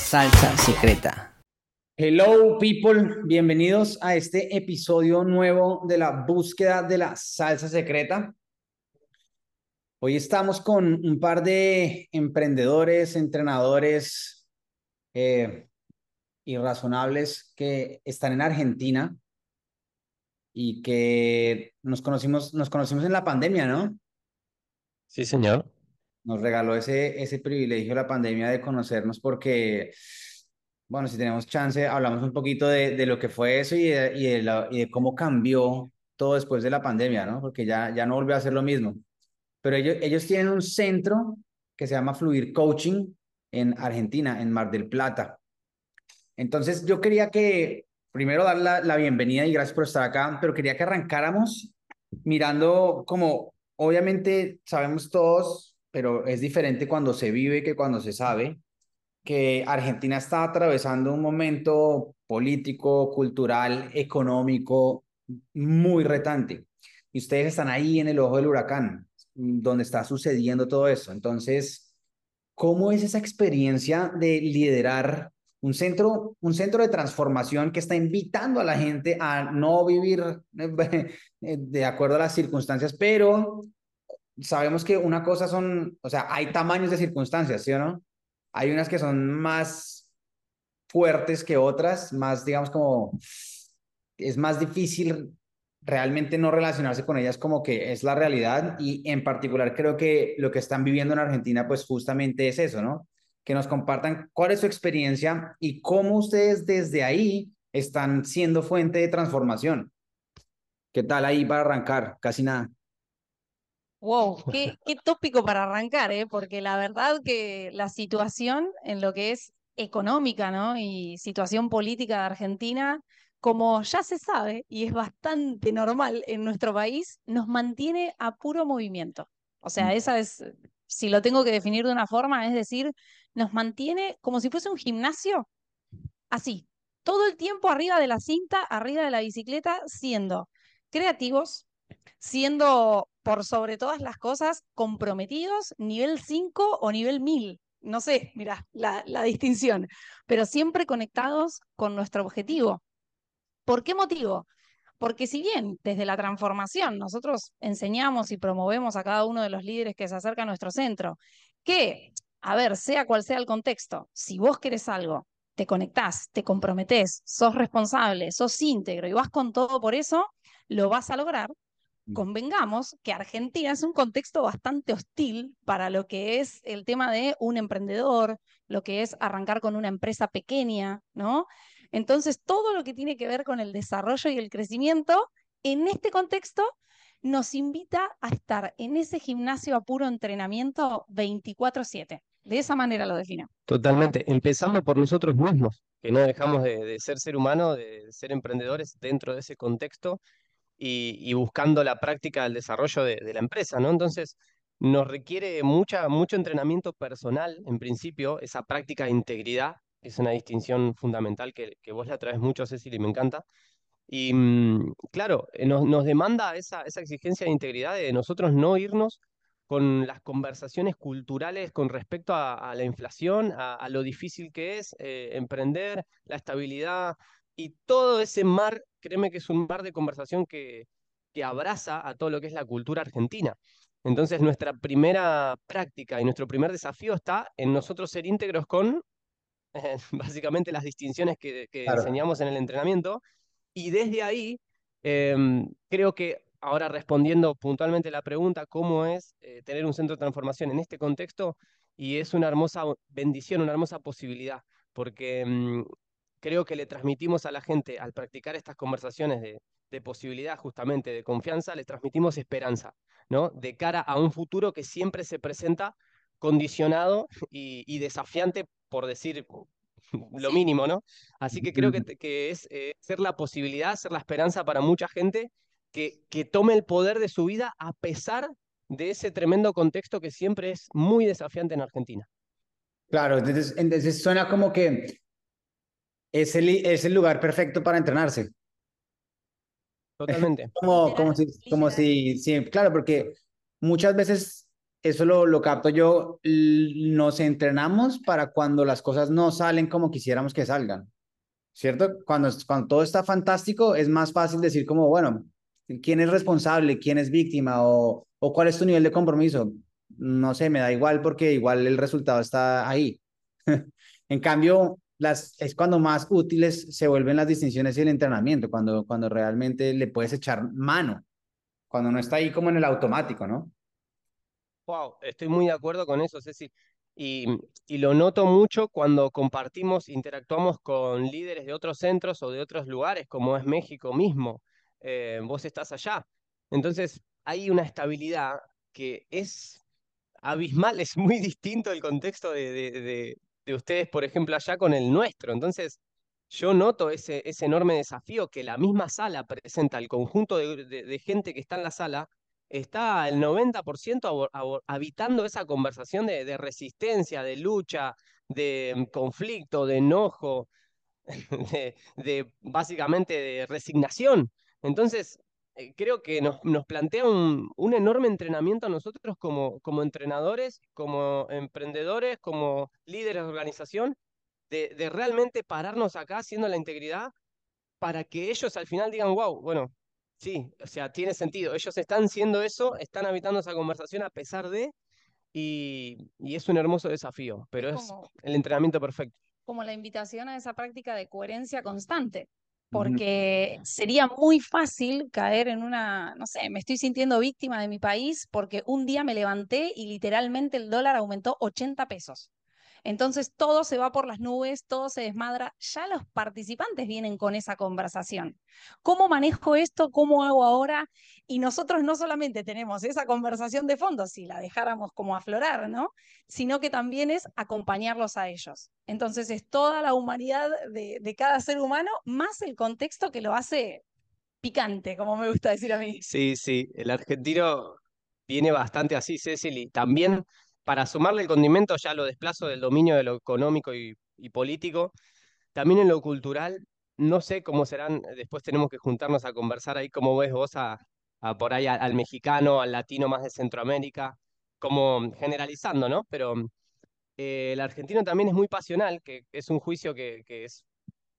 salsa secreta. Hello people, bienvenidos a este episodio nuevo de la búsqueda de la salsa secreta. Hoy estamos con un par de emprendedores, entrenadores eh, irrazonables que están en Argentina y que nos conocimos, nos conocimos en la pandemia, ¿no? Sí, señor. Nos regaló ese, ese privilegio la pandemia de conocernos porque, bueno, si tenemos chance, hablamos un poquito de, de lo que fue eso y de, y, de la, y de cómo cambió todo después de la pandemia, ¿no? Porque ya, ya no volvió a ser lo mismo. Pero ellos, ellos tienen un centro que se llama Fluir Coaching en Argentina, en Mar del Plata. Entonces, yo quería que primero dar la, la bienvenida y gracias por estar acá, pero quería que arrancáramos mirando como, obviamente sabemos todos, pero es diferente cuando se vive que cuando se sabe, que Argentina está atravesando un momento político, cultural, económico muy retante. Y ustedes están ahí en el ojo del huracán, donde está sucediendo todo eso. Entonces, ¿cómo es esa experiencia de liderar un centro, un centro de transformación que está invitando a la gente a no vivir de acuerdo a las circunstancias, pero sabemos que una cosa son, o sea, hay tamaños de circunstancias, ¿sí o no? Hay unas que son más fuertes que otras, más, digamos, como es más difícil realmente no relacionarse con ellas como que es la realidad y en particular creo que lo que están viviendo en Argentina pues justamente es eso, ¿no? Que nos compartan cuál es su experiencia y cómo ustedes desde ahí están siendo fuente de transformación. ¿Qué tal ahí para arrancar? Casi nada. Wow, qué, qué tópico para arrancar, ¿eh? Porque la verdad que la situación en lo que es económica, ¿no? Y situación política de Argentina, como ya se sabe, y es bastante normal en nuestro país, nos mantiene a puro movimiento. O sea, esa es, si lo tengo que definir de una forma, es decir, nos mantiene como si fuese un gimnasio, así, todo el tiempo arriba de la cinta, arriba de la bicicleta, siendo creativos, siendo por sobre todas las cosas comprometidos, nivel 5 o nivel 1000. No sé, mira, la, la distinción, pero siempre conectados con nuestro objetivo. ¿Por qué motivo? Porque si bien desde la transformación nosotros enseñamos y promovemos a cada uno de los líderes que se acerca a nuestro centro, que, a ver, sea cual sea el contexto, si vos querés algo, te conectás, te comprometés, sos responsable, sos íntegro y vas con todo por eso, lo vas a lograr. Convengamos que Argentina es un contexto bastante hostil para lo que es el tema de un emprendedor, lo que es arrancar con una empresa pequeña, ¿no? Entonces, todo lo que tiene que ver con el desarrollo y el crecimiento, en este contexto, nos invita a estar en ese gimnasio a puro entrenamiento 24/7. De esa manera lo defino. Totalmente, empezando por nosotros mismos, que no dejamos de, de ser ser humano, de ser emprendedores dentro de ese contexto y, y buscando la práctica del desarrollo de, de, la empresa, ¿no? Entonces, nos requiere mucha, mucho entrenamiento personal, en principio, esa práctica de integridad, es una distinción fundamental que, que vos la traes mucho, Cecil, y me encanta. Y mm, claro, nos, nos demanda esa, esa exigencia de integridad de nosotros no irnos con las conversaciones culturales con respecto a, a la inflación, a, a, lo difícil que es eh, emprender, la estabilidad y todo ese mar, créeme que es un mar de conversación que, que abraza a todo lo que es la cultura argentina. Entonces nuestra primera práctica y nuestro primer desafío está en nosotros ser íntegros con eh, básicamente las distinciones que, que claro. enseñamos en el entrenamiento y desde ahí eh, creo que ahora respondiendo puntualmente la pregunta, ¿cómo es eh, tener un centro de transformación en este contexto? Y es una hermosa bendición, una hermosa posibilidad, porque mmm, creo que le transmitimos a la gente, al practicar estas conversaciones de, de, posibilidad, justamente de confianza, le transmitimos esperanza, ¿no? De cara a un futuro que siempre se presenta condicionado y, y desafiante, por decir lo mínimo, ¿no? Así que creo que, que es eh, ser la posibilidad, ser la esperanza para mucha gente que, que tome el poder de su vida a pesar de ese tremendo contexto que siempre es muy desafiante en Argentina. Claro, entonces, entonces suena como que es el, es el lugar perfecto para entrenarse. Totalmente. como, como si, como si, sí, claro, porque muchas veces eso lo, lo capto yo, nos entrenamos para cuando las cosas no salen como quisiéramos que salgan, ¿cierto? Cuando, cuando todo está fantástico, es más fácil decir como, bueno, ¿quién es responsable? ¿Quién es víctima? ¿O, o cuál es tu nivel de compromiso? No sé, me da igual porque igual el resultado está ahí. en cambio, es cuando más útiles se vuelven las distinciones y el entrenamiento, cuando, cuando realmente le puedes echar mano, cuando no está ahí como en el automático, ¿no? Wow, estoy muy de acuerdo con eso, Ceci. Y, y, lo noto mucho cuando compartimos, interactuamos con líderes de otros centros o de otros lugares, como es México mismo. Eh, vos estás allá. Entonces, hay una estabilidad que es abismal, es muy distinto el contexto de, ustedes, por ejemplo, allá con el nuestro. Entonces, yo noto ese, ese enorme desafío que la misma sala presenta, el conjunto de gente que está en la sala, está el 90% habitando esa conversación de, resistencia, de lucha, de mm, conflicto, de enojo, de, básicamente de resignación. Entonces, creo que nos, plantea un, enorme entrenamiento a nosotros como, como entrenadores, como emprendedores, como líderes de organización, de, de realmente pararnos acá haciendo la integridad para que ellos al final digan, wow, bueno, Sí, o sea, tiene sentido. Ellos están siendo eso, están habitando esa conversación a pesar de, y, es un hermoso desafío, pero es, el entrenamiento perfecto. Como la invitación a esa práctica de coherencia constante, porque sería muy fácil caer en una, no sé, me estoy sintiendo víctima de mi país porque un día me levanté y literalmente el dólar aumentó 80 pesos. Entonces todo se va por las nubes, todo se desmadra. Ya los participantes vienen con esa conversación. ¿Cómo manejo esto? ¿Cómo hago ahora? Y nosotros no solamente tenemos esa conversación de fondo, si la dejáramos como aflorar, ¿no? Sino que también es acompañarlos a ellos. Entonces es toda la humanidad de, cada ser humano, más el contexto que lo hace picante, como me gusta decir a mí. Sí, sí, el argentino viene bastante así, Cecily. También para sumarle el condimento ya lo desplazo del dominio de lo económico y, político. También en lo cultural, no sé cómo serán, después tenemos que juntarnos a conversar ahí, cómo ves vos a, por ahí al, mexicano, al latino más de Centroamérica, como generalizando, ¿no? Pero eh, el argentino también es muy pasional, que es un juicio que, es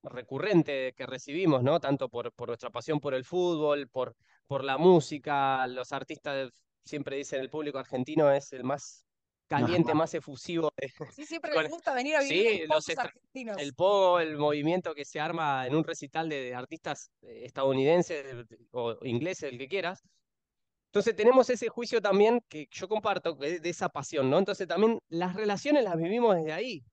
recurrente que recibimos, ¿no? Tanto por, nuestra pasión por el fútbol, por la música, los artistas siempre dicen el público argentino es el más caliente, más efusivo. Sí, siempre les gusta venir a vivir los argentinos. El pogo, el movimiento que se arma en un recital de, artistas eh, estadounidenses o ingleses, el que quieras. Entonces tenemos ese juicio también que yo comparto de, esa pasión, ¿no? Entonces también las relaciones las vivimos desde ahí,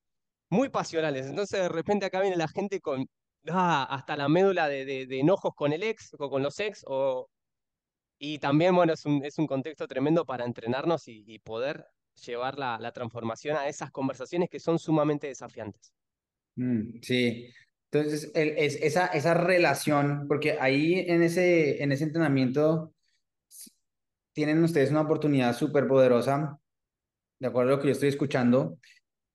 muy pasionales. Entonces de repente acá viene la gente con ah, hasta la médula de, enojos con el ex o con los ex, o, y también, bueno, es un, es un contexto tremendo para entrenarnos y poder llevar la, transformación a esas conversaciones que son sumamente desafiantes. Mm, sí, entonces es, esa, esa relación, porque ahí en ese, en ese entrenamiento tienen ustedes una oportunidad súper poderosa, de acuerdo a lo que yo estoy escuchando,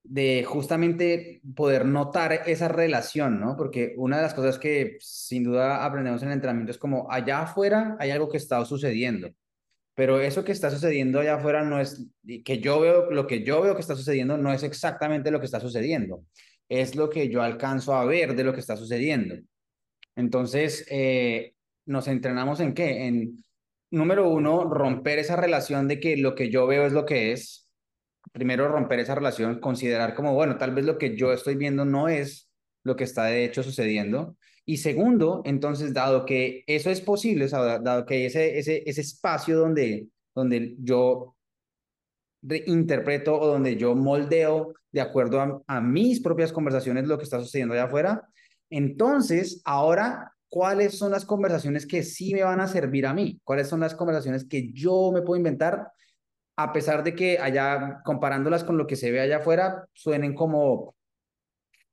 de justamente poder notar esa relación, ¿no? Porque una de las cosas que sin duda aprendemos en el entrenamiento es como allá afuera hay algo que está sucediendo pero eso que está sucediendo allá afuera no es, que yo veo, lo que yo veo que está sucediendo no es exactamente lo que está sucediendo, es lo que yo alcanzo a ver de lo que está sucediendo. Entonces, eh, nos entrenamos en qué? En, número uno, romper esa relación de que lo que yo veo es lo que es. Primero, romper esa relación, considerar como, bueno, tal vez lo que yo estoy viendo no es lo que está de hecho sucediendo. Y segundo, entonces, dado que eso es posible, dado que ese, ese, ese espacio donde, donde yo interpreto o donde yo moldeo de acuerdo a, a, mis propias conversaciones lo que está sucediendo allá afuera, entonces, ahora, ¿cuáles son las conversaciones que sí me van a servir a mí? ¿Cuáles son las conversaciones que yo me puedo inventar? A pesar de que allá, comparándolas con lo que se ve allá afuera, suenen como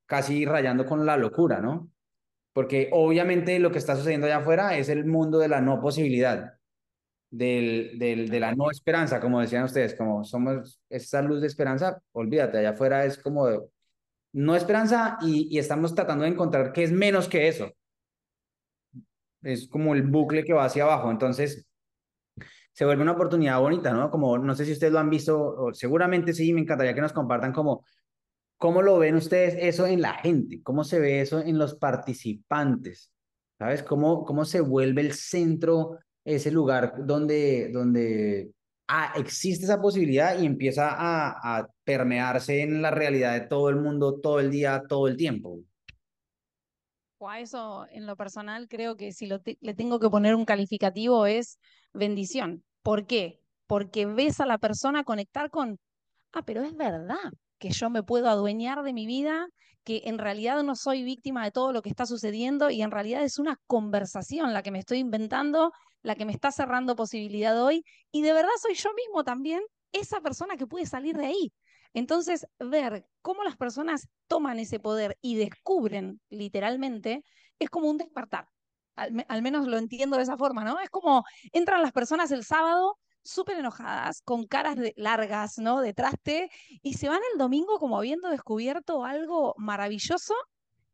casi rayando con la locura, ¿no? Porque obviamente lo que está sucediendo allá afuera es el mundo de la no posibilidad, del, del, de la no esperanza, como decían ustedes, como somos esa luz de esperanza, olvídate, allá afuera es como no esperanza y, y estamos tratando de encontrar qué es menos que eso. Es como el bucle que va hacia abajo. Entonces, se vuelve una oportunidad bonita, ¿no? Como, no sé si ustedes lo han visto, o seguramente sí, me encantaría que nos compartan como, ¿cómo lo ven ustedes eso en la gente? ¿Cómo se ve eso en los participantes? ¿Sabes? ¿Cómo, cómo se vuelve el centro, ese lugar donde, donde ah, existe esa posibilidad y empieza a, permearse en la realidad de todo el mundo, todo el día, todo el tiempo? A eso, en lo personal, creo que si le tengo que poner un calificativo es bendición. ¿Por qué? Porque ves a la persona conectar con, ah, pero es verdad que yo me puedo adueñar de mi vida, que en realidad no soy víctima de todo lo que está sucediendo y en realidad es una conversación la que me estoy inventando, la que me está cerrando posibilidad hoy y de verdad soy yo mismo también esa persona que puede salir de ahí. Entonces, ver cómo las personas toman ese poder y descubren literalmente es como un despertar. Al, menos lo entiendo de esa forma, ¿no? Es como entran las personas el sábado súper enojadas, con caras largas, ¿no? De traste, y se van el domingo como habiendo descubierto algo maravilloso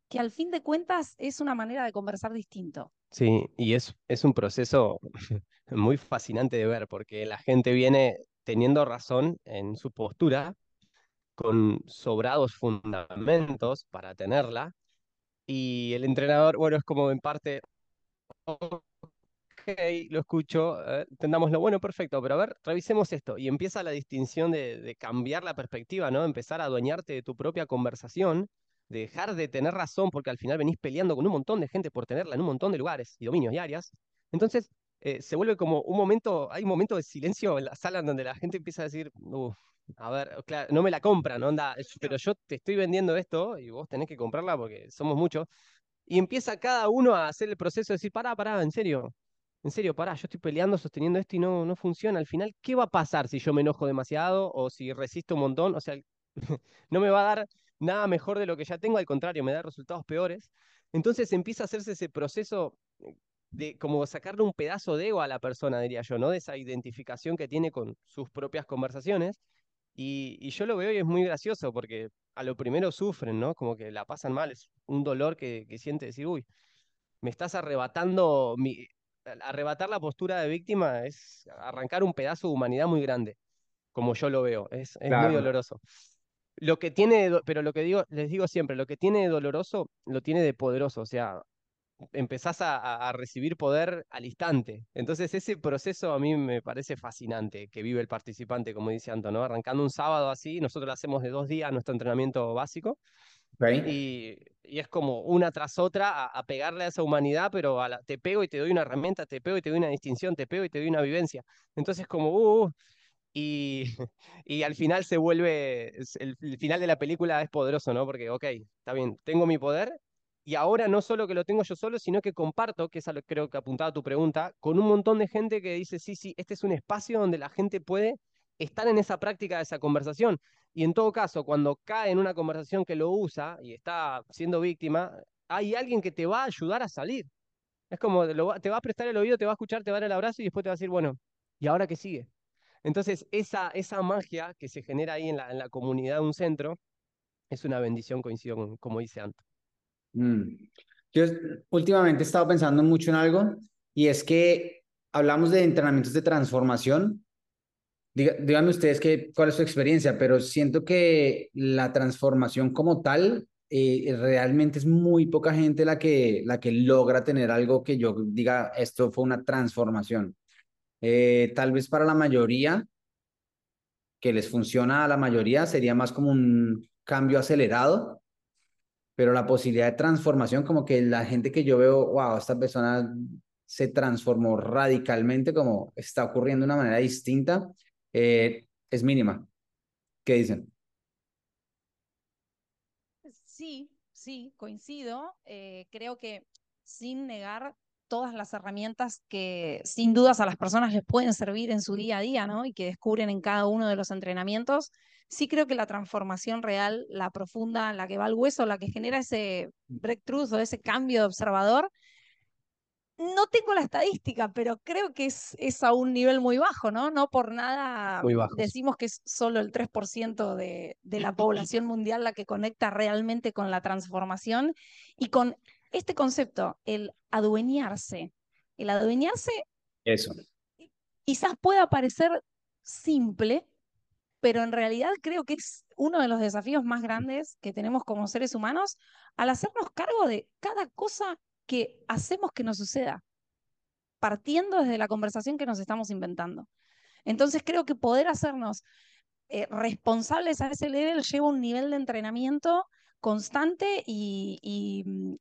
que al fin de cuentas es una manera de conversar distinto. Sí, y es, es un proceso muy fascinante de ver, porque la gente viene teniendo razón en su postura, con sobrados fundamentos para tenerla. Y el entrenador, bueno, es como en parte, ok, lo escucho, eh, lo bueno, perfecto, pero a ver, revisemos esto. Y empieza la distinción de, de, cambiar la perspectiva, ¿no? Empezar a adueñarte de tu propia conversación, de dejar de tener razón, porque al final venís peleando con un montón de gente por tenerla en un montón de lugares y dominios y áreas. Entonces, eh, se vuelve como un momento, hay un momento de silencio en la sala en donde la gente empieza a decir, uff, a ver, claro, no me la compran, onda, pero yo te estoy vendiendo esto y vos tenés que comprarla porque somos muchos. Y empieza cada uno a hacer el proceso de decir, pará, pará, en serio, en serio, pará, yo estoy peleando, sosteniendo esto y no, no funciona. Al final, ¿qué va a pasar si yo me enojo demasiado o si resisto un montón? O sea, no me va a dar nada mejor de lo que ya tengo, al contrario, me da resultados peores. Entonces empieza a hacerse ese proceso de como sacarle un pedazo de ego a la persona, diría yo, ¿no? De esa identificación que tiene con sus propias conversaciones y, yo lo veo y es muy gracioso porque a lo primero sufren, ¿no? Como que la pasan mal, es un dolor que, que siente decir, uy, me estás arrebatando, mi, arrebatar la postura de víctima es arrancar un pedazo de humanidad muy grande, como yo lo veo, es, es muy doloroso. Lo que tiene, pero lo que digo, les digo siempre, lo que tiene de doloroso, lo tiene de poderoso, o sea, empezás a, recibir poder al instante. Entonces ese proceso a mí me parece fascinante que vive el participante, como dice Anto, ¿no? Arrancando un sábado así, nosotros lo hacemos de dos días nuestro entrenamiento básico. Y, es como una tras otra a, pegarle a esa humanidad, pero a te pego y te doy una herramienta, te pego y te doy una distinción, te pego y te doy una vivencia. Entonces como, uh, uh y, y, al final se vuelve, el, final de la película es poderoso, ¿no? Porque, ok, está bien, tengo mi poder, y ahora no solo que lo tengo yo solo, sino que comparto, que es a lo creo que apuntaba tu pregunta, con un montón de gente que dice, sí, sí, este es un espacio donde la gente puede estar en esa práctica de esa conversación. Y en todo caso, cuando cae en una conversación que lo usa y está siendo víctima, hay alguien que te va a ayudar a salir. Es como, te va a prestar el oído, te va a escuchar, te va a dar el abrazo y después te va a decir, bueno, ¿y ahora qué sigue? Entonces, esa, esa magia que se genera ahí en la, comunidad de un centro es una bendición, coincido con, como dice Anto. Mm. Yo últimamente he estado pensando mucho en algo y es que hablamos de entrenamientos de transformación. Díganme ustedes qué cuál es su experiencia, pero siento que la transformación como tal eh, realmente es muy poca gente la que, la que logra tener algo que yo diga, esto fue una transformación. Eh, tal vez para la mayoría, que les funciona a la mayoría, sería más como un cambio acelerado, pero la posibilidad de transformación, como que la gente que yo veo, wow, esta persona se transformó radicalmente, como está ocurriendo de una manera distinta, eh, es mínima. ¿Qué dicen? Sí, sí, coincido. Eh, creo que sin negar todas las herramientas que sin dudas a las personas les pueden servir en su día a día, ¿no? Y que descubren en cada uno de los entrenamientos, sí creo que la transformación real, la profunda, la que va al hueso, la que genera ese breakthrough o ese cambio de observador, no tengo la estadística, pero creo que es, es a un nivel muy bajo, ¿no? No por nada decimos que es solo el 3% de, de la población mundial la que conecta realmente con la transformación y con este concepto, el adueñarse. El adueñarse Eso. quizás pueda parecer simple, pero en realidad creo que es uno de los desafíos más grandes que tenemos como seres humanos al hacernos cargo de cada cosa que hacemos que nos suceda, partiendo desde la conversación que nos estamos inventando. Entonces creo que poder hacernos eh, responsables a ese nivel lleva un nivel de entrenamiento constante y, mm,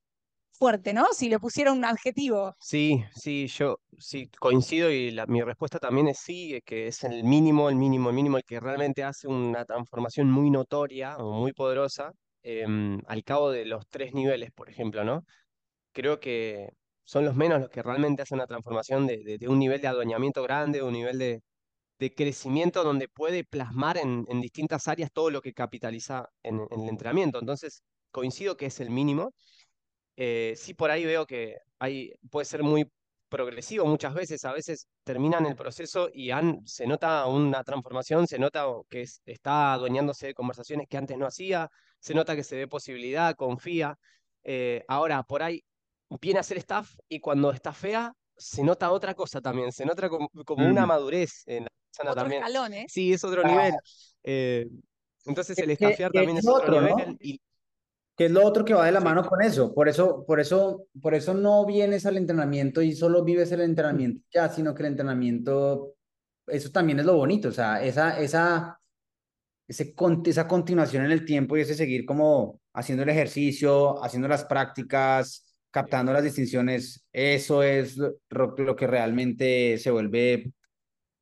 fuerte, ¿no? Si le pusiera un adjetivo. Sí, sí, yo sí coincido y mi respuesta también es sí, que es el mínimo, el mínimo, el mínimo, el que realmente hace una transformación muy notoria o muy poderosa em, al cabo de los tres niveles, por ejemplo, ¿no? Creo que son los menos los que realmente hacen una transformación de, un nivel de adueñamiento grande, de un nivel de, crecimiento donde puede plasmar en, distintas áreas todo lo que capitaliza en, en el entrenamiento. Entonces, coincido que es el mínimo eh, sí por ahí veo que hay, puede ser muy progresivo muchas veces, a veces terminan el proceso y han, se nota una transformación, se nota que está adueñándose de conversaciones que antes no hacía, se nota que se ve posibilidad, confía. Eh, ahora, por ahí viene a ser staff y cuando está fea, se nota otra cosa también, se nota como, una mm. madurez en la persona también. ¿eh? Sí, es otro nivel. entonces el staffear también es otro, nivel. Que es lo otro que va de la mano con eso. Por eso, por eso, por eso no vienes al entrenamiento y solo vives el entrenamiento ya, sino que el entrenamiento, eso también es lo bonito. O sea, esa, esa, ese, esa continuación en el tiempo y ese seguir como haciendo el ejercicio, haciendo las prácticas, captando las distinciones, eso es lo, que realmente se vuelve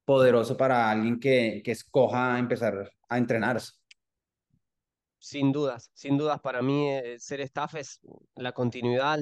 poderoso para alguien que, que escoja empezar a entrenarse. Sin dudas, sin dudas para mí eh, ser staff es la continuidad,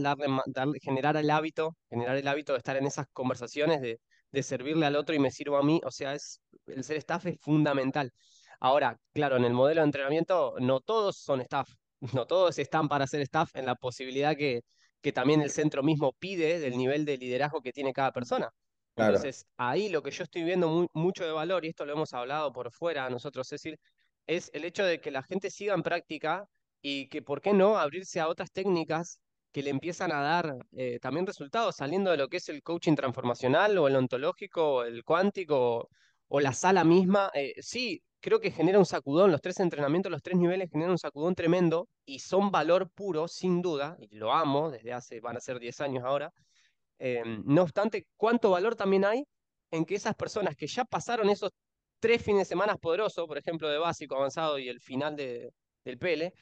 darle, generar el hábito, generar el hábito de estar en esas conversaciones, de, de servirle al otro y me sirvo a mí, o sea, es, el ser staff es fundamental. Ahora, claro, en el modelo de entrenamiento no todos son staff, no todos están para ser staff en la posibilidad que, que también el centro mismo pide del nivel de liderazgo que tiene cada persona. Entonces, ahí lo que yo estoy viendo mucho de valor, y esto lo hemos hablado por fuera nosotros, Cecil, es el hecho de que la gente siga en práctica y que, ¿por qué no?, abrirse a otras técnicas que le empiezan a dar eh, también resultados, saliendo de lo que es el coaching transformacional o el ontológico, o el cuántico o, la sala misma. Eh, sí, creo que genera un sacudón, los tres entrenamientos, los tres niveles generan un sacudón tremendo y son valor puro, sin duda, y lo amo, desde hace, van a ser 10 años ahora. Em, no obstante, ¿cuánto valor también hay en que esas personas que ya pasaron esos tres fines de semana poderosos, por ejemplo, de básico, avanzado y el final de, del PL,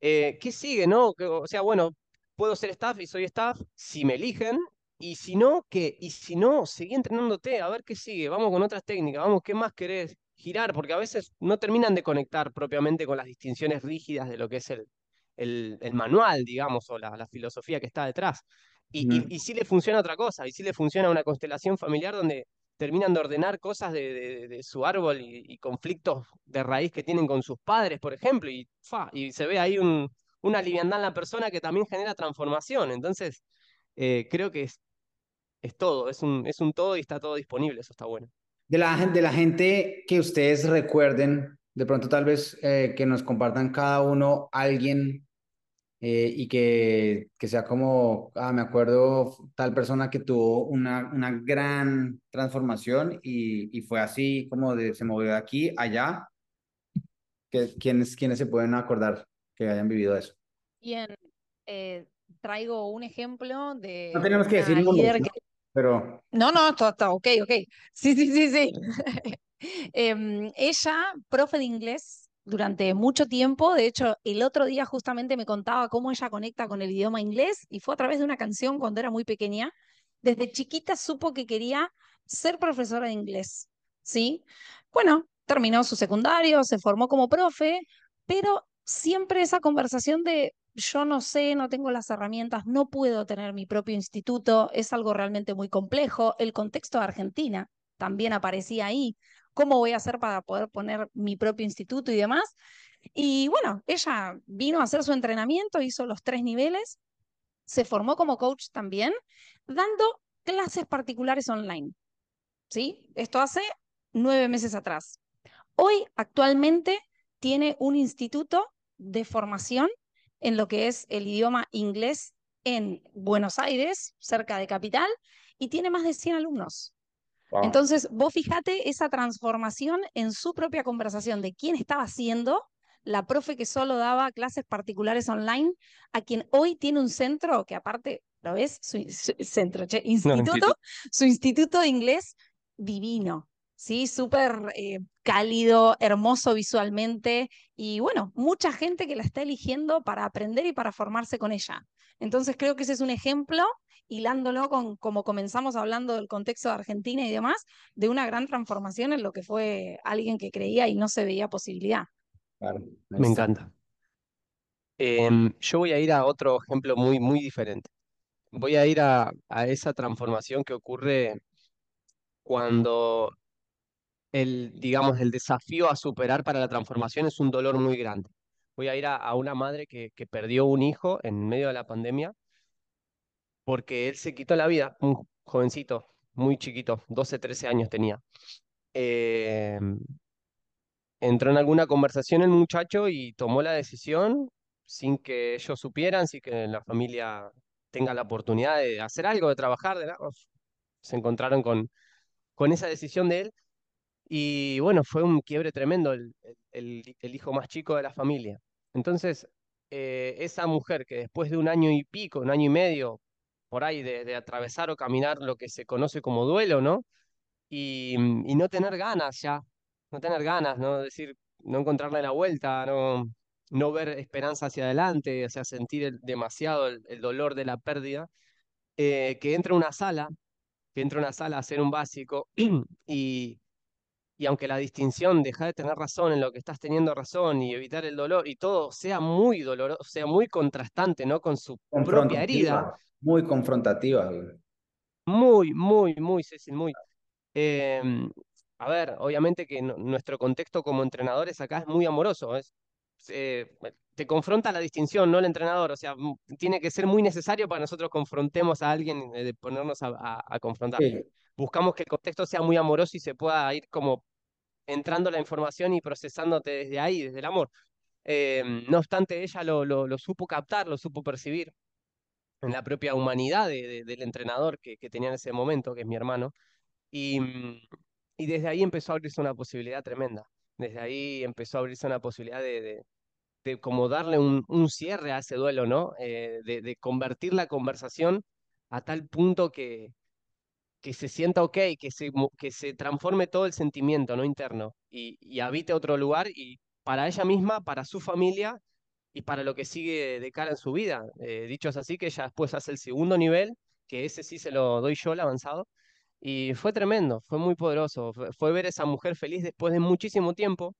eh, ¿qué sigue, no? O sea, bueno, puedo ser staff y soy staff si me eligen, y si no, ¿qué? Y si no, seguí entrenándote, a ver qué sigue, vamos con otras técnicas, vamos, ¿qué más querés? Girar, porque a veces no terminan de conectar propiamente con las distinciones rígidas de lo que es el, el, manual, digamos, o la, filosofía que está detrás. Y, y, y, sí le funciona otra cosa, y sí le funciona una constelación familiar donde terminan de ordenar cosas de, su árbol y, conflictos de raíz que tienen con sus padres, por ejemplo, y, y se ve ahí un, una liviandad en la persona que también genera transformación. Entonces, eh, creo que es, es todo, es un, es un todo y está todo disponible, eso está bueno. De la, de la gente que ustedes recuerden, de pronto tal vez eh, que nos compartan cada uno alguien eh, y que, que, sea como, ah, me acuerdo tal persona que tuvo una, una gran transformación y, y, fue así como de, se movió de aquí allá. que ¿quiénes, ¿Quiénes se pueden acordar que hayan vivido eso? Bien, eh, traigo un ejemplo de... No tenemos que decir nombres, No, no, está, está, ok, ok. Sí, sí, sí, sí. Em, ella, profe de inglés, durante mucho tiempo. De hecho, el otro día justamente me contaba cómo ella conecta con el idioma inglés y fue a través de una canción cuando era muy pequeña. Desde chiquita supo que quería ser profesora de inglés, ¿sí? Bueno, terminó su secundario, se formó como profe, pero siempre esa conversación de yo no sé, no tengo las herramientas, no puedo tener mi propio instituto, es algo realmente muy complejo. El contexto de Argentina también aparecía ahí cómo voy a hacer para poder poner mi propio instituto y demás. Y bueno, ella vino a hacer su entrenamiento, hizo los tres niveles, se formó como coach también, dando clases particulares online. ¿Sí? Esto hace nueve meses atrás. Hoy, actualmente, tiene un instituto de formación en lo que es el idioma inglés en Buenos Aires, cerca de Capital, y tiene más de 100 alumnos. Entonces, vos fijate esa transformación en su propia conversación de quién estaba haciendo la profe que solo daba clases particulares online, a quien hoy tiene un centro que aparte, ¿lo ves? Su, centro, instituto, su instituto de inglés divino, ¿sí? Súper eh, cálido, hermoso visualmente y bueno, mucha gente que la está eligiendo para aprender y para formarse con ella. Entonces creo que ese es un ejemplo, hilándolo con como comenzamos hablando del contexto de Argentina y demás, de una gran transformación en lo que fue alguien que creía y no se veía posibilidad. Me encanta. Em, yo voy a ir a otro ejemplo muy, muy diferente. Voy a ir a, a esa transformación que ocurre cuando el, digamos, el desafío a superar para la transformación es un dolor muy grande. Voy a ir a, una madre que, que, perdió un hijo en medio de la pandemia porque él se quitó la vida, un jovencito, muy chiquito, 12, 13 años tenía. Em, entró en alguna conversación el muchacho y tomó la decisión sin que ellos supieran, sin que la familia tenga la oportunidad de hacer algo, de trabajar, de. Se encontraron con, con esa decisión de él y bueno, fue un quiebre tremendo el, hijo más chico de la familia. Entonces, eh, esa mujer que después de un año y pico, un año y medio, por ahí de, atravesar o caminar lo que se conoce como duelo, ¿no? Y, y, no tener ganas ya, no tener ganas, ¿no? Decir, no encontrarle la vuelta, no, no ver esperanza hacia adelante, o sea, sentir demasiado el, dolor de la pérdida, eh, que entra a una sala, que entra a una sala a hacer un básico y y aunque la distinción, deja de tener razón en lo que estás teniendo razón y evitar el dolor y todo sea muy doloroso, sea muy contrastante, ¿no? Con su propia herida. Muy confrontativa. Muy, muy, muy, Cecil, muy. Em, a ver, obviamente que nuestro contexto como entrenadores acá es muy amoroso. Es, eh, te confronta la distinción, no el entrenador. O sea, tiene que ser muy necesario para nosotros confrontemos a alguien, eh, de ponernos a, confrontar. Buscamos que el contexto sea muy amoroso y se pueda ir como entrando la información y procesándote desde ahí, desde el amor. Em, no obstante, ella lo, lo, supo captar, lo supo percibir en la propia humanidad del entrenador que, que, tenía en ese momento, que es mi hermano, y, y, desde ahí empezó a abrirse una posibilidad tremenda. Desde ahí empezó a abrirse una posibilidad de, de, como darle un, un, cierre a ese duelo, ¿no? Eh, de, convertir la conversación a tal punto que, que se sienta ok, que se, que se transforme todo el sentimiento ¿no? interno y, y habite otro lugar y para ella misma, para su familia y para lo que sigue de cara en su vida. Eh, dicho es así, que ella después hace el segundo nivel, que ese sí se lo doy yo, el avanzado, y fue tremendo, fue muy poderoso, fue, ver esa mujer feliz después de muchísimo tiempo.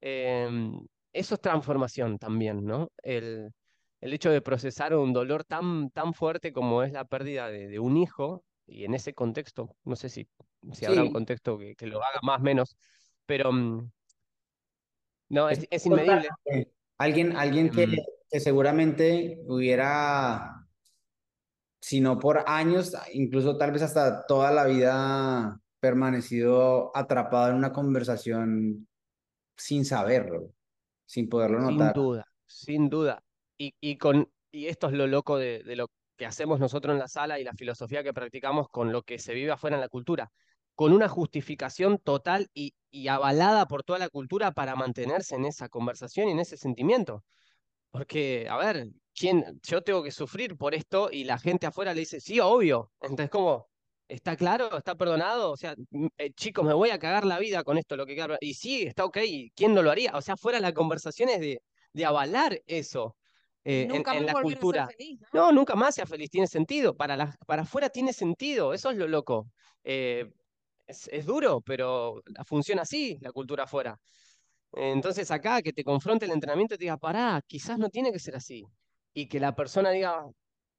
Em, eso es transformación también, ¿no? El, el hecho de procesar un dolor tan, tan fuerte como es la pérdida de un hijo, y en ese contexto, no sé si, si habrá un contexto que, que, lo haga más o menos, pero mm, no, es, es, inmedible. Alguien, alguien que, em. que seguramente hubiera, si no por años, incluso tal vez hasta toda la vida permanecido atrapado en una conversación sin saberlo, sin poderlo notar. Sin duda, sin duda. Y, y, con, y esto es lo loco de, de, lo, que hacemos nosotros en la sala y la filosofía que practicamos con lo que se vive afuera en la cultura, con una justificación total y, avalada por toda la cultura para mantenerse en esa conversación y en ese sentimiento. Porque, a ver, ¿quién, yo tengo que sufrir por esto y la gente afuera le dice, sí, obvio. Entonces, ¿cómo? ¿Está claro? ¿Está perdonado? O sea, eh, chicos, me voy a cagar la vida con esto, lo que Y sí, está ok, ¿quién no lo haría? O sea, fuera la conversación es de avalar eso. Eh, en, la cultura. ¿no? nunca más sea feliz, tiene sentido. Para, la, para afuera tiene sentido, eso es lo loco. Eh, es, es, duro, pero funciona así la cultura afuera. Entonces acá que te confronte el entrenamiento y te diga, pará, quizás no tiene que ser así. Y que la persona diga,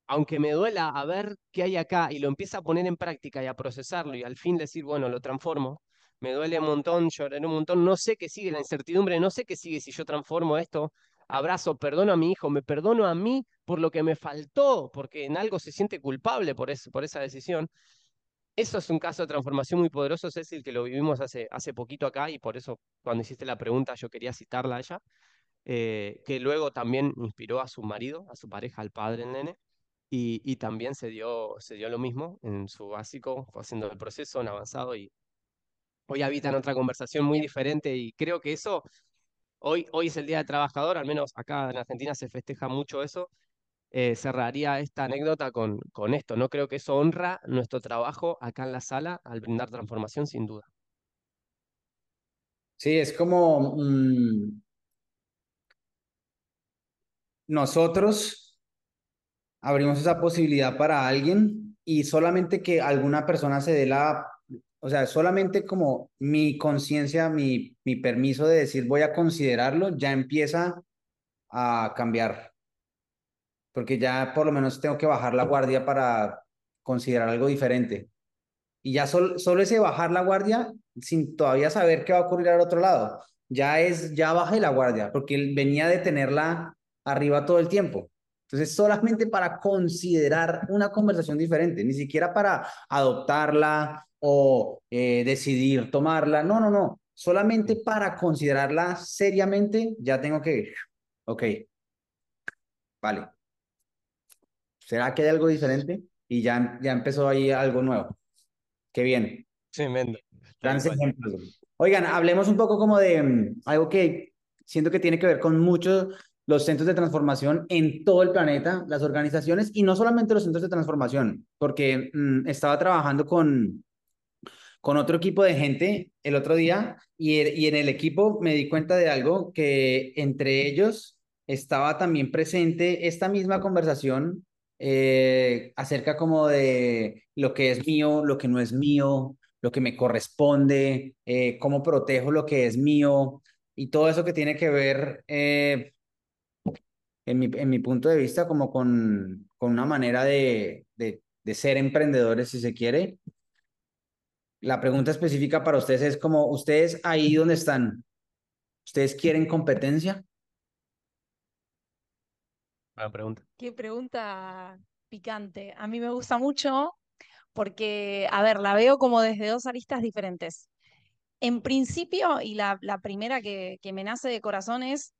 aunque me duela, a ver qué hay acá, y lo empieza a poner en práctica y a procesarlo, y al fin decir, bueno, lo transformo, me duele un montón, lloraré un montón, no sé qué sigue, la incertidumbre, no sé qué sigue si yo transformo esto, abrazo, perdono a mi hijo, me perdono a mí por lo que me faltó, porque en algo se siente culpable por, por esa decisión. Eso es un caso de transformación muy poderoso, Cecil, que lo vivimos hace, hace poquito acá y por eso cuando hiciste la pregunta yo quería citarla a ella, eh, que luego también inspiró a su marido, a su pareja, al padre, el nene. y, y también se dio, se dio lo mismo en su básico, haciendo el proceso en avanzado y hoy habitan otra conversación muy diferente y creo que eso, hoy, hoy es el Día del Trabajador, al menos acá en Argentina se festeja mucho eso, eh, cerraría esta anécdota con, con esto, ¿no? Creo que eso honra nuestro trabajo acá en la sala al brindar transformación sin duda. Sí, es como mm, nosotros abrimos esa posibilidad para alguien y solamente que alguna persona se dé la, o sea, solamente como mi conciencia, mi, mi permiso de decir voy a considerarlo, ya empieza a cambiar. Porque ya por lo menos tengo que bajar la guardia para considerar algo diferente. Y ya solo ese bajar la guardia sin todavía saber qué va a ocurrir al otro lado. Ya es, ya bajé la guardia, porque él venía de tenerla arriba todo el tiempo. Entonces, solamente para considerar una conversación diferente, ni siquiera para adoptarla o eh, decidir tomarla. No, no, no. Solamente para considerarla seriamente, ya tengo que, ok, vale. ¿Será que hay algo diferente? Y ya, ya empezó ahí algo nuevo. Qué bien. Tremendo. Ejemplos. Oigan, hablemos un poco como de mm, algo que siento que tiene que ver con muchos los centros de transformación en todo el planeta, las organizaciones y no solamente los centros de transformación, porque mm, estaba trabajando con, con otro equipo de gente el otro día y, en el equipo me di cuenta de algo que entre ellos estaba también presente esta misma conversación eh, acerca como de lo que es mío, lo que no es mío, lo que me corresponde, eh, cómo protejo lo que es mío y todo eso que tiene que ver, eh, en, mi, punto de vista, como con, una manera de, de ser emprendedores, si se quiere. La pregunta específica para ustedes es como, ustedes ahí donde están, ¿ustedes quieren competencia? Buena pregunta. Qué pregunta picante. A mí me gusta mucho porque, a ver, la veo como desde dos aristas diferentes. En principio, y la, la primera que, que me nace de corazón es,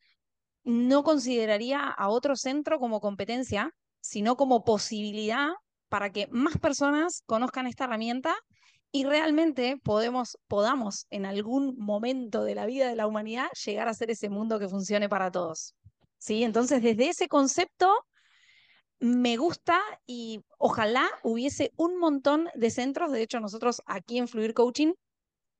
no consideraría a otro centro como competencia, sino como posibilidad para que más personas conozcan esta herramienta y realmente podemos, podamos en algún momento de la vida de la humanidad llegar a ser ese mundo que funcione para todos. ¿Sí? Entonces, desde ese concepto, me gusta y ojalá hubiese un montón de centros. De hecho, nosotros aquí en Fluir Coaching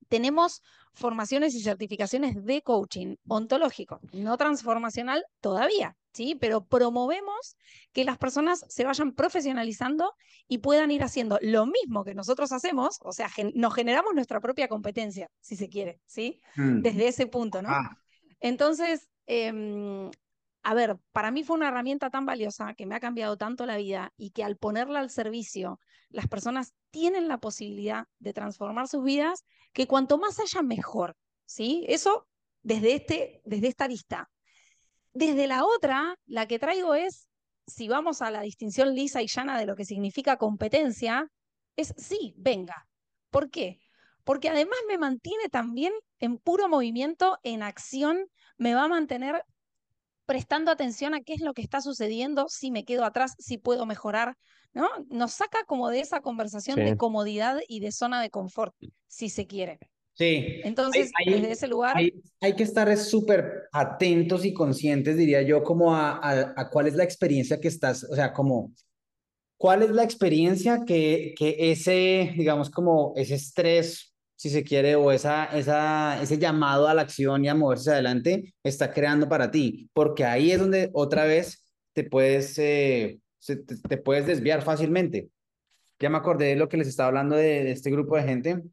tenemos formaciones y certificaciones de coaching ontológico, no transformacional todavía, ¿sí? Pero promovemos que las personas se vayan profesionalizando y puedan ir haciendo lo mismo que nosotros hacemos, o sea, gen nos generamos nuestra propia competencia, si se quiere, ¿sí? Mm. Desde ese punto, ¿no? Ah. Entonces, eh, a ver, para mí fue una herramienta tan valiosa que me ha cambiado tanto la vida y que al ponerla al servicio, las personas tienen la posibilidad de transformar sus vidas, que cuanto más haya, mejor. ¿sí? Eso desde, este, desde esta lista. Desde la otra, la que traigo es, si vamos a la distinción lisa y llana de lo que significa competencia, es sí, venga. ¿Por qué? Porque además me mantiene también en puro movimiento, en acción, me va a mantener prestando atención a qué es lo que está sucediendo, si me quedo atrás, si puedo mejorar, ¿no? Nos saca como de esa conversación de comodidad y de zona de confort, si se quiere. Sí. Entonces, desde ese lugar... Hay, que estar súper atentos y conscientes, diría yo, como a, a, cuál es la experiencia que estás, o sea, como... ¿Cuál es la experiencia que, que ese, digamos, como ese estrés si se quiere, o esa, esa, ese llamado a la acción y a moverse adelante está creando para ti, porque ahí es donde otra vez te puedes, eh, te, puedes desviar fácilmente. Ya me acordé de lo que les estaba hablando de, este grupo de gente.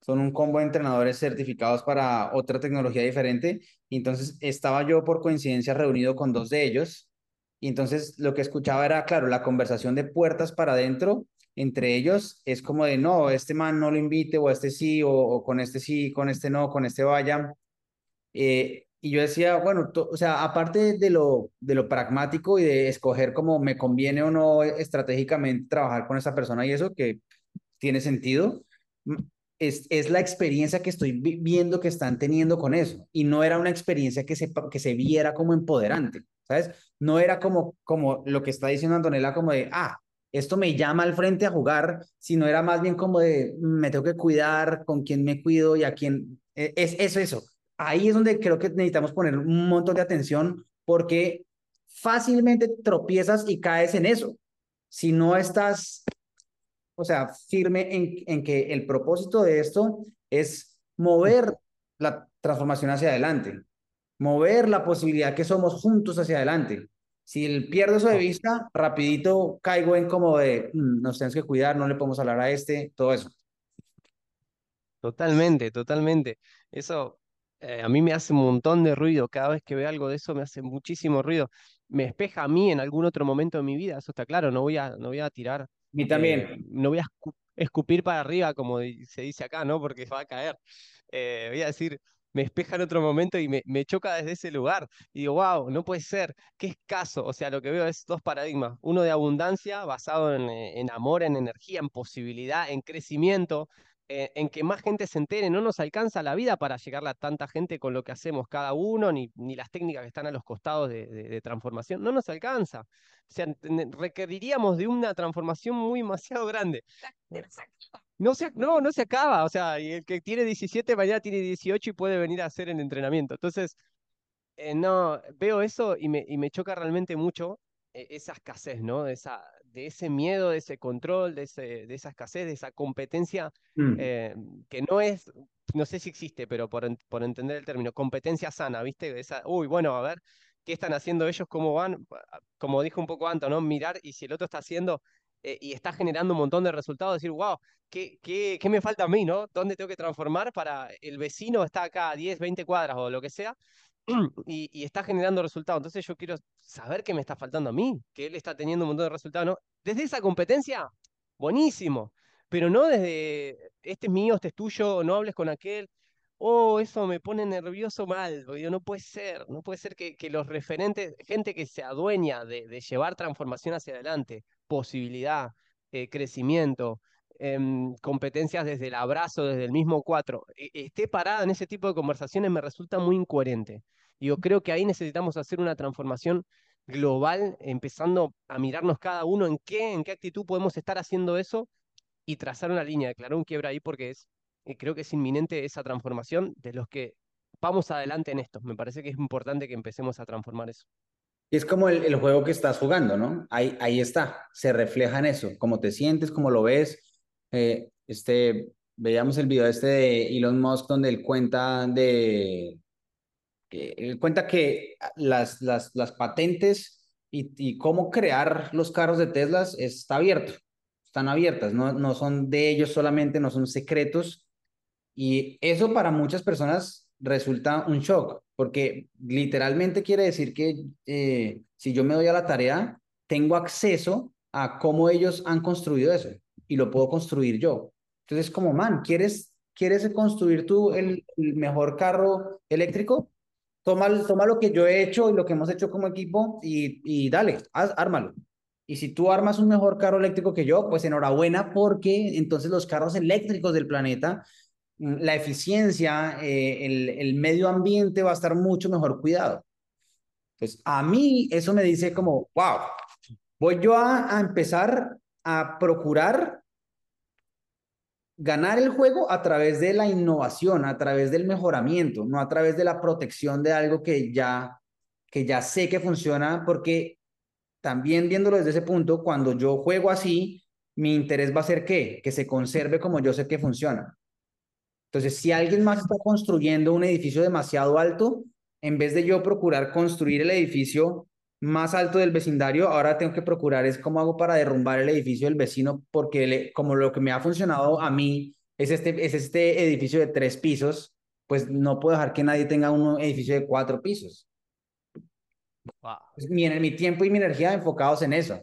Son un combo de entrenadores certificados para otra tecnología diferente. Y entonces estaba yo por coincidencia reunido con dos de ellos. Y entonces lo que escuchaba era, claro, la conversación de puertas para adentro entre ellos es como de, no, este man no lo invite, o este sí, o, con este sí, con este no, con este vaya. Eh, y yo decía, bueno, o sea, aparte de lo, de lo pragmático y de escoger cómo me conviene o no estratégicamente trabajar con esa persona y eso que tiene sentido, es, es la experiencia que estoy viendo que están teniendo con eso. Y no era una experiencia que se, que se viera como empoderante, ¿sabes? No era como, como lo que está diciendo Antonella, como de, ah, esto me llama al frente a jugar, sino era más bien como de, mm, me tengo que cuidar, con quién me cuido y a quién, e, es eso, eso. Ahí es donde creo que necesitamos poner un montón de atención porque fácilmente tropiezas y caes en eso. Si no estás, o sea, firme en, en que el propósito de esto es mover la transformación hacia adelante, mover la posibilidad que somos juntos hacia adelante. Si pierdo eso de vista, rapidito caigo en como de, mm, nos tenemos que cuidar, no le podemos hablar a este, todo eso. Totalmente, totalmente. Eso eh, a mí me hace un montón de ruido. Cada vez que veo algo de eso me hace muchísimo ruido. Me espeja a mí en algún otro momento de mi vida, eso está claro. No voy a, no voy a tirar. Y también. no voy a escupir para arriba, como se dice acá, ¿no? Porque va a caer. Eh, voy a decir, me espeja en otro momento y me, me, choca desde ese lugar. Y digo, wow, no puede ser, qué escaso. O sea, lo que veo es dos paradigmas. Uno de abundancia, basado en, eh, en amor, en energía, en posibilidad, en crecimiento, eh, en que más gente se entere, no nos alcanza la vida para llegarle a tanta gente con lo que hacemos cada uno, ni, ni las técnicas que están a los costados de, transformación, no nos alcanza. O sea, requeriríamos de una transformación muy demasiado grande. No se, no, no se acaba, o sea, y el que tiene 17 mañana tiene 18 y puede venir a hacer el entrenamiento. Entonces, eh, no, veo eso y me, y me choca realmente mucho e, esa escasez, ¿no? Esa, de ese miedo, de ese control, de, ese, de esa escasez, de esa competencia mm. eh, que no es, no sé si existe, pero por, por, entender el término, competencia sana, ¿viste? Esa, uy, bueno, a ver, ¿qué están haciendo ellos? ¿Cómo van? Como dijo un poco Anto, ¿no? Mirar y si el otro está haciendo eh, y está generando un montón de resultados, decir, wow, ¿qué, qué, ¿qué me falta a mí, ¿no? ¿Dónde tengo que transformar para el vecino está acá a 10, 20 cuadras o lo que sea? y, está generando resultados. Entonces yo quiero saber qué me está faltando a mí, que él está teniendo un montón de resultados. ¿no? Desde esa competencia, buenísimo, pero no desde, este es mío, este es tuyo, no hables con aquel. Oh, eso me pone nervioso mal, porque no puede ser, no puede ser que, los referentes, gente que se adueña de, llevar transformación hacia adelante, posibilidad, eh, crecimiento, em, competencias desde el abrazo, desde el mismo cuatro, e, esté parada en ese tipo de conversaciones me resulta muy incoherente. Yo creo que ahí necesitamos hacer una transformación global, empezando a mirarnos cada uno en qué, en qué actitud podemos estar haciendo eso y trazar una línea, declarar un quiebra ahí porque es, eh, creo que es inminente esa transformación de los que vamos adelante en esto. Me parece que es importante que empecemos a transformar eso. Y es como el, juego que estás jugando, ¿no? Ahí, ahí está, se refleja en eso, cómo te sientes, cómo lo ves. Eh, este, veíamos el video este de Elon Musk donde él cuenta de él cuenta que las, las, las patentes y, y, cómo crear los carros de Tesla está abierto, están abiertas, no, no son de ellos solamente, no son secretos. Y eso para muchas personas resulta un shock, porque literalmente quiere decir que eh, si yo me doy a la tarea, tengo acceso a cómo ellos han construido eso y lo puedo construir yo. Entonces, como, man, ¿quieres, ¿quieres construir tú el, mejor carro eléctrico? Toma, toma lo que yo he hecho y lo que hemos hecho como equipo y, y dale, haz, ármalo. Y si tú armas un mejor carro eléctrico que yo, pues enhorabuena porque entonces los carros eléctricos del planeta, mm, la eficiencia, eh, el, el, medio ambiente va a estar mucho mejor cuidado. Pues a mí eso me dice como, wow, voy yo a empezar a procurar ganar el juego a través de la innovación, a través del mejoramiento, no a través de la protección de algo que ya, que ya sé que funciona, porque también viéndolo desde ese punto, cuando yo juego así, mi interés va a ser qué? Que se conserve como yo sé que funciona. Entonces, si alguien más está construyendo un edificio demasiado alto, en vez de yo procurar construir el edificio más alto del vecindario, ahora tengo que procurar es cómo hago para derrumbar el edificio del vecino, porque como lo que me ha funcionado a mí es este, es este edificio de tres pisos, pues no puedo dejar que nadie tenga un edificio de cuatro pisos. Pues mi, mi tiempo y mi energía enfocados en eso,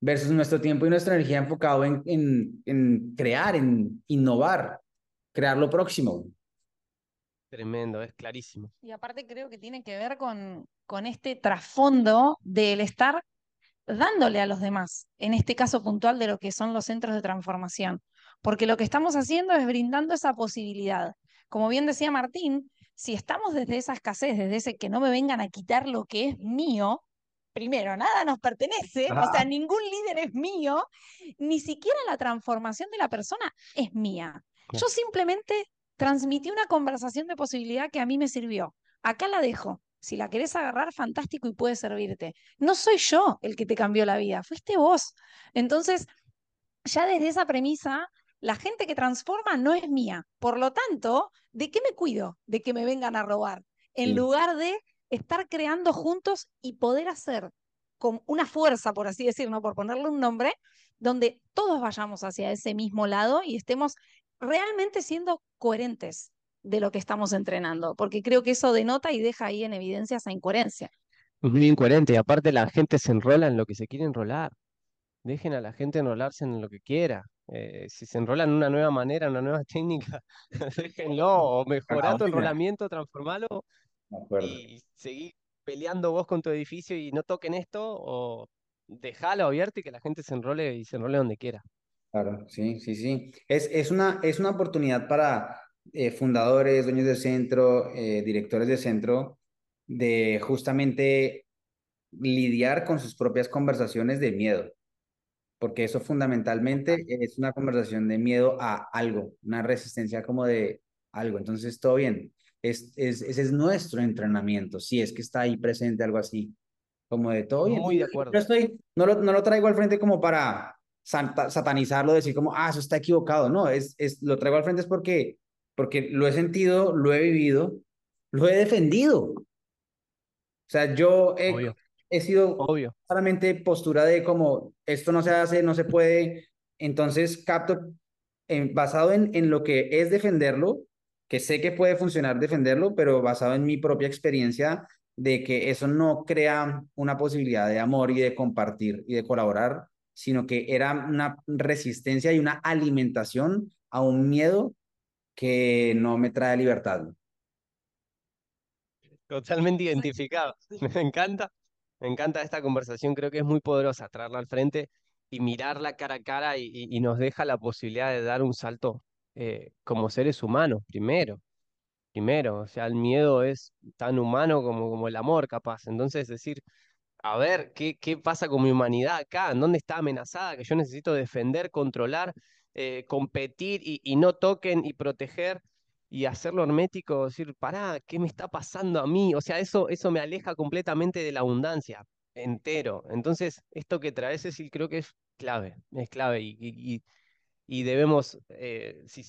versus nuestro tiempo y nuestra energía enfocado en, en, en crear, en innovar, crear lo próximo. Tremendo, es clarísimo. Y aparte creo que tiene que ver con, con este trasfondo del estar dándole a los demás, en este caso puntual de lo que son los centros de transformación, porque lo que estamos haciendo es brindando esa posibilidad. Como bien decía Martín, si estamos desde esa escasez, desde ese que no me vengan a quitar lo que es mío, primero, nada nos pertenece, o sea, ningún líder es mío, ni siquiera la transformación de la persona es mía. Yo simplemente transmití una conversación de posibilidad que a mí me sirvió. Acá la dejo. Si la querés agarrar, fantástico y puede servirte. No soy yo el que te cambió la vida, fuiste vos. Entonces, ya desde esa premisa, la gente que transforma no es mía. Por lo tanto, ¿de qué me cuido? De que me vengan a robar. En lugar de estar creando juntos y poder hacer con una fuerza, por así decirlo, por ponerle un nombre, donde todos vayamos hacia ese mismo lado y estemos realmente siendo coherentes de lo que estamos entrenando, porque creo que eso denota y deja ahí en evidencia esa incoherencia. Muy incoherente, y aparte la gente se enrola en lo que se quiere enrolar. Dejen a la gente enrolarse en lo que quiera. Eh, si se enrola en una nueva manera, en una nueva técnica, déjenlo, o mejorá tu enrolamiento, transformalo y seguir peleando vos con tu edificio y no toquen esto, o dejalo abierto y que la gente se enrole y se enrole donde quiera. Claro, sí, sí, sí. Es, es, una, es una oportunidad para eh, fundadores, dueños de centro, eh, directores de centro, de justamente lidiar con sus propias conversaciones de miedo, porque eso fundamentalmente es una conversación de miedo a algo, una resistencia como de algo. Entonces, todo bien. Es, es, ese es nuestro entrenamiento, si es que está ahí presente algo así, como de todo bien. Muy de acuerdo. Yo estoy, no lo, no lo traigo al frente como para satanizarlo, decir como, ah, eso está equivocado. No, es, es, lo traigo al frente es porque, porque lo he sentido, lo he vivido, lo he defendido. O sea, yo he, he sido Obvio. solamente postura de como, esto no se hace, no se puede. Entonces capto, en, basado en, en lo que es defenderlo, que sé que puede funcionar defenderlo, pero basado en mi propia experiencia de que eso no crea una posibilidad de amor y de compartir y de colaborar, sino que era una resistencia y una alimentación a un miedo que no me trae libertad. Totalmente identificado. Me encanta, me encanta esta conversación, creo que es muy poderosa traerla al frente y mirarla cara a cara y, nos deja la posibilidad de dar un salto eh, como seres humanos, primero. Primero, o sea, el miedo es tan humano como, como el amor, capaz. Entonces, decir, a ver, ¿qué, qué pasa con mi humanidad acá? ¿En dónde está amenazada? Que yo necesito defender, controlar, eh, competir y, no toquen y proteger y hacerlo hermético, decir, pará, ¿qué me está pasando a mí? O sea, eso, eso me aleja completamente de la abundancia, entero. Entonces, esto que traes, decir, creo que es clave, es clave y, y, debemos, eh, si,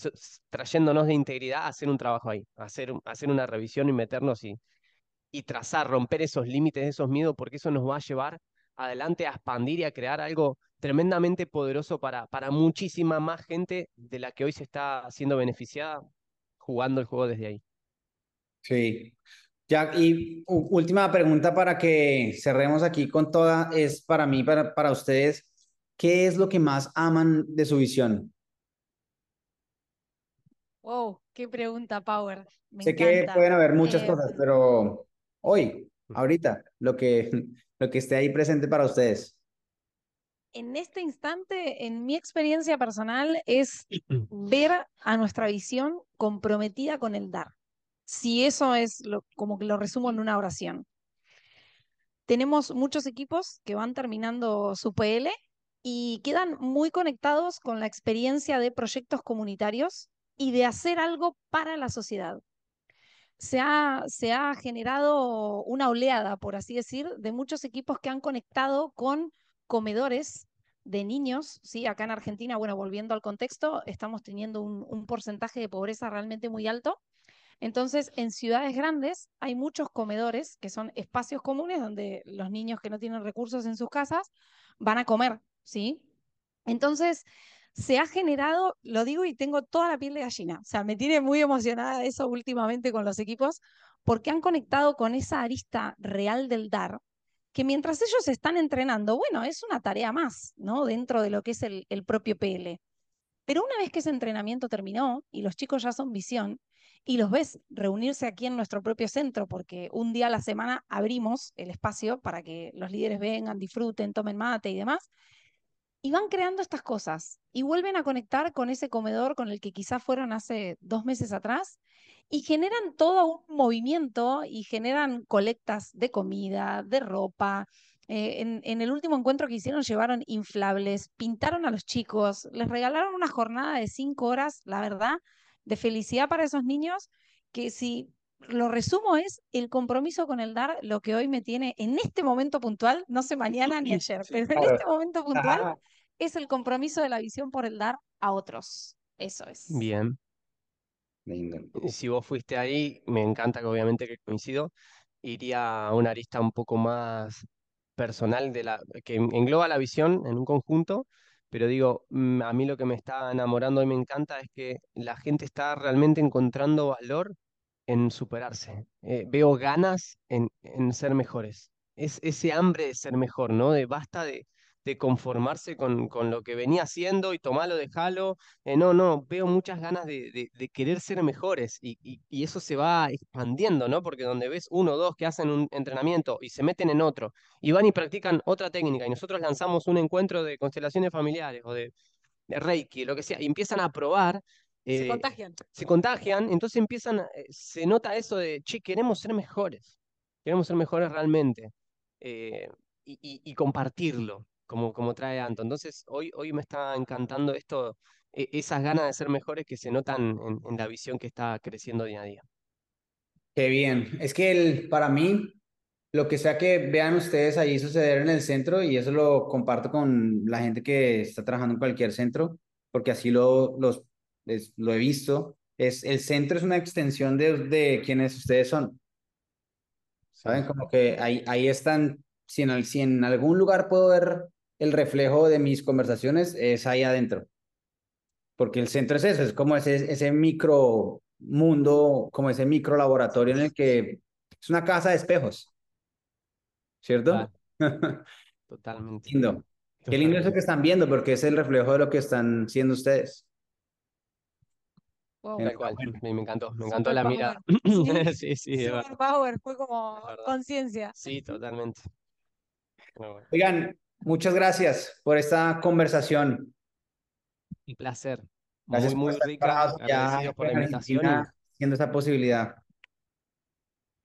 trayéndonos de integridad, hacer un trabajo ahí, hacer, hacer una revisión y meternos y, y trazar, romper esos límites, esos miedos, porque eso nos va a llevar adelante a expandir y a crear algo tremendamente poderoso para, para muchísima más gente de la que hoy se está siendo beneficiada jugando el juego desde ahí. Sí. Ya, y última pregunta para que cerremos aquí con toda, es para mí, para, para ustedes, ¿qué es lo que más aman de su visión? Wow, qué pregunta, Power. sé que pueden haber muchas eh, cosas, pero hoy, ahorita, lo que, lo que esté ahí presente para ustedes. En este instante, en mi experiencia personal, es ver a nuestra visión comprometida con el dar. Si eso es lo, como que lo resumo en una oración. Tenemos muchos equipos que van terminando su PL y quedan muy conectados con la experiencia de proyectos comunitarios y de hacer algo para la sociedad se ha, se ha generado una oleada, por así decir, de muchos equipos que han conectado con comedores de niños, ¿sí? Acá en Argentina, bueno, volviendo al contexto, estamos teniendo un, porcentaje de pobreza realmente muy alto. Entonces, en ciudades grandes hay muchos comedores que son espacios comunes donde los niños que no tienen recursos en sus casas van a comer, ¿sí? Entonces, se ha generado, lo digo y tengo toda la piel de gallina, o sea, me tiene muy emocionada eso últimamente con los equipos, porque han conectado con esa arista real del dar, que mientras ellos están entrenando, bueno, es una tarea más, ¿no? Dentro de lo que es el, propio PL. Pero una vez que ese entrenamiento terminó y los chicos ya son visión, y los ves reunirse aquí en nuestro propio centro, porque un día a la semana abrimos el espacio para que los líderes vengan, disfruten, tomen mate y demás, y van creando estas cosas y vuelven a conectar con ese comedor con el que quizás fueron hace dos meses atrás y generan todo un movimiento y generan colectas de comida, de ropa. Eh, en, en, el último encuentro que hicieron llevaron inflables, pintaron a los chicos, les regalaron una jornada de cinco horas, la verdad, de felicidad para esos niños, que si lo resumo es el compromiso con el dar, lo que hoy me tiene en este momento puntual, no sé mañana ni ayer, pero en este momento puntual es el compromiso de la visión por el dar a otros. Eso es. Bien. Si vos fuiste ahí, me encanta que obviamente que coincido, iría a una arista un poco más personal de la que engloba la visión en un conjunto, pero digo, mm, a mí lo que me está enamorando y me encanta es que la gente está realmente encontrando valor en superarse. Eh, veo ganas en, en, ser mejores. Es ese hambre de ser mejor, ¿no? De basta de, de conformarse con, con, lo que venía haciendo y tomarlo, dejarlo. Eh, no, no, veo muchas ganas de, de, querer ser mejores y, y, eso se va expandiendo, ¿no? Porque donde ves uno o dos que hacen un entrenamiento y se meten en otro y van y practican otra técnica y nosotros lanzamos un encuentro de constelaciones familiares o de, de Reiki, lo que sea, y empiezan a probar se eh, contagian. Se contagian, entonces empiezan, eh, se nota eso de, che, queremos ser mejores, queremos ser mejores realmente eh, y, compartirlo, como, como trae Anto. Entonces, hoy, hoy me está encantando esto, e, esas ganas de ser mejores que se notan en, la visión que está creciendo día a día. Qué bien. Es que el, para mí, lo que sea que vean ustedes ahí suceder en el centro, y eso lo comparto con la gente que está trabajando en cualquier centro, porque así lo, los lo he visto, es el centro es una extensión de, de quienes ustedes son. ¿Saben? Como que ahí, ahí están, si en, si en algún lugar puedo ver el reflejo de mis conversaciones, es ahí adentro. Porque el centro es eso, es como ese, ese micro mundo, como ese micro laboratorio en el que es una casa de espejos. ¿Cierto? Totalmente. lindo. Qué lindo eso que están viendo, porque es el reflejo de lo que están siendo ustedes. Tal cual, me, encantó, me encantó la mirada. Sí, sí, Super power, fue como conciencia. Sí, totalmente. Oigan, muchas gracias por esta conversación. Un placer. Gracias muy, muy rica. Ya por la invitación. Siendo esa posibilidad.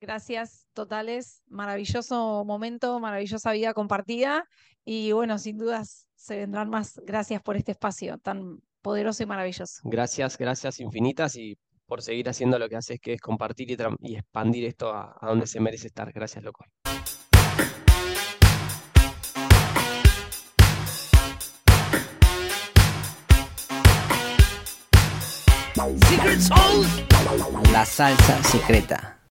Gracias totales, maravilloso momento, maravillosa vida compartida y bueno, sin dudas se vendrán más. Gracias por este espacio tan poderoso y maravilloso. Gracias, gracias infinitas y por seguir haciendo lo que haces, que es compartir y, expandir esto a, a donde se merece estar. Gracias, loco. La salsa secreta.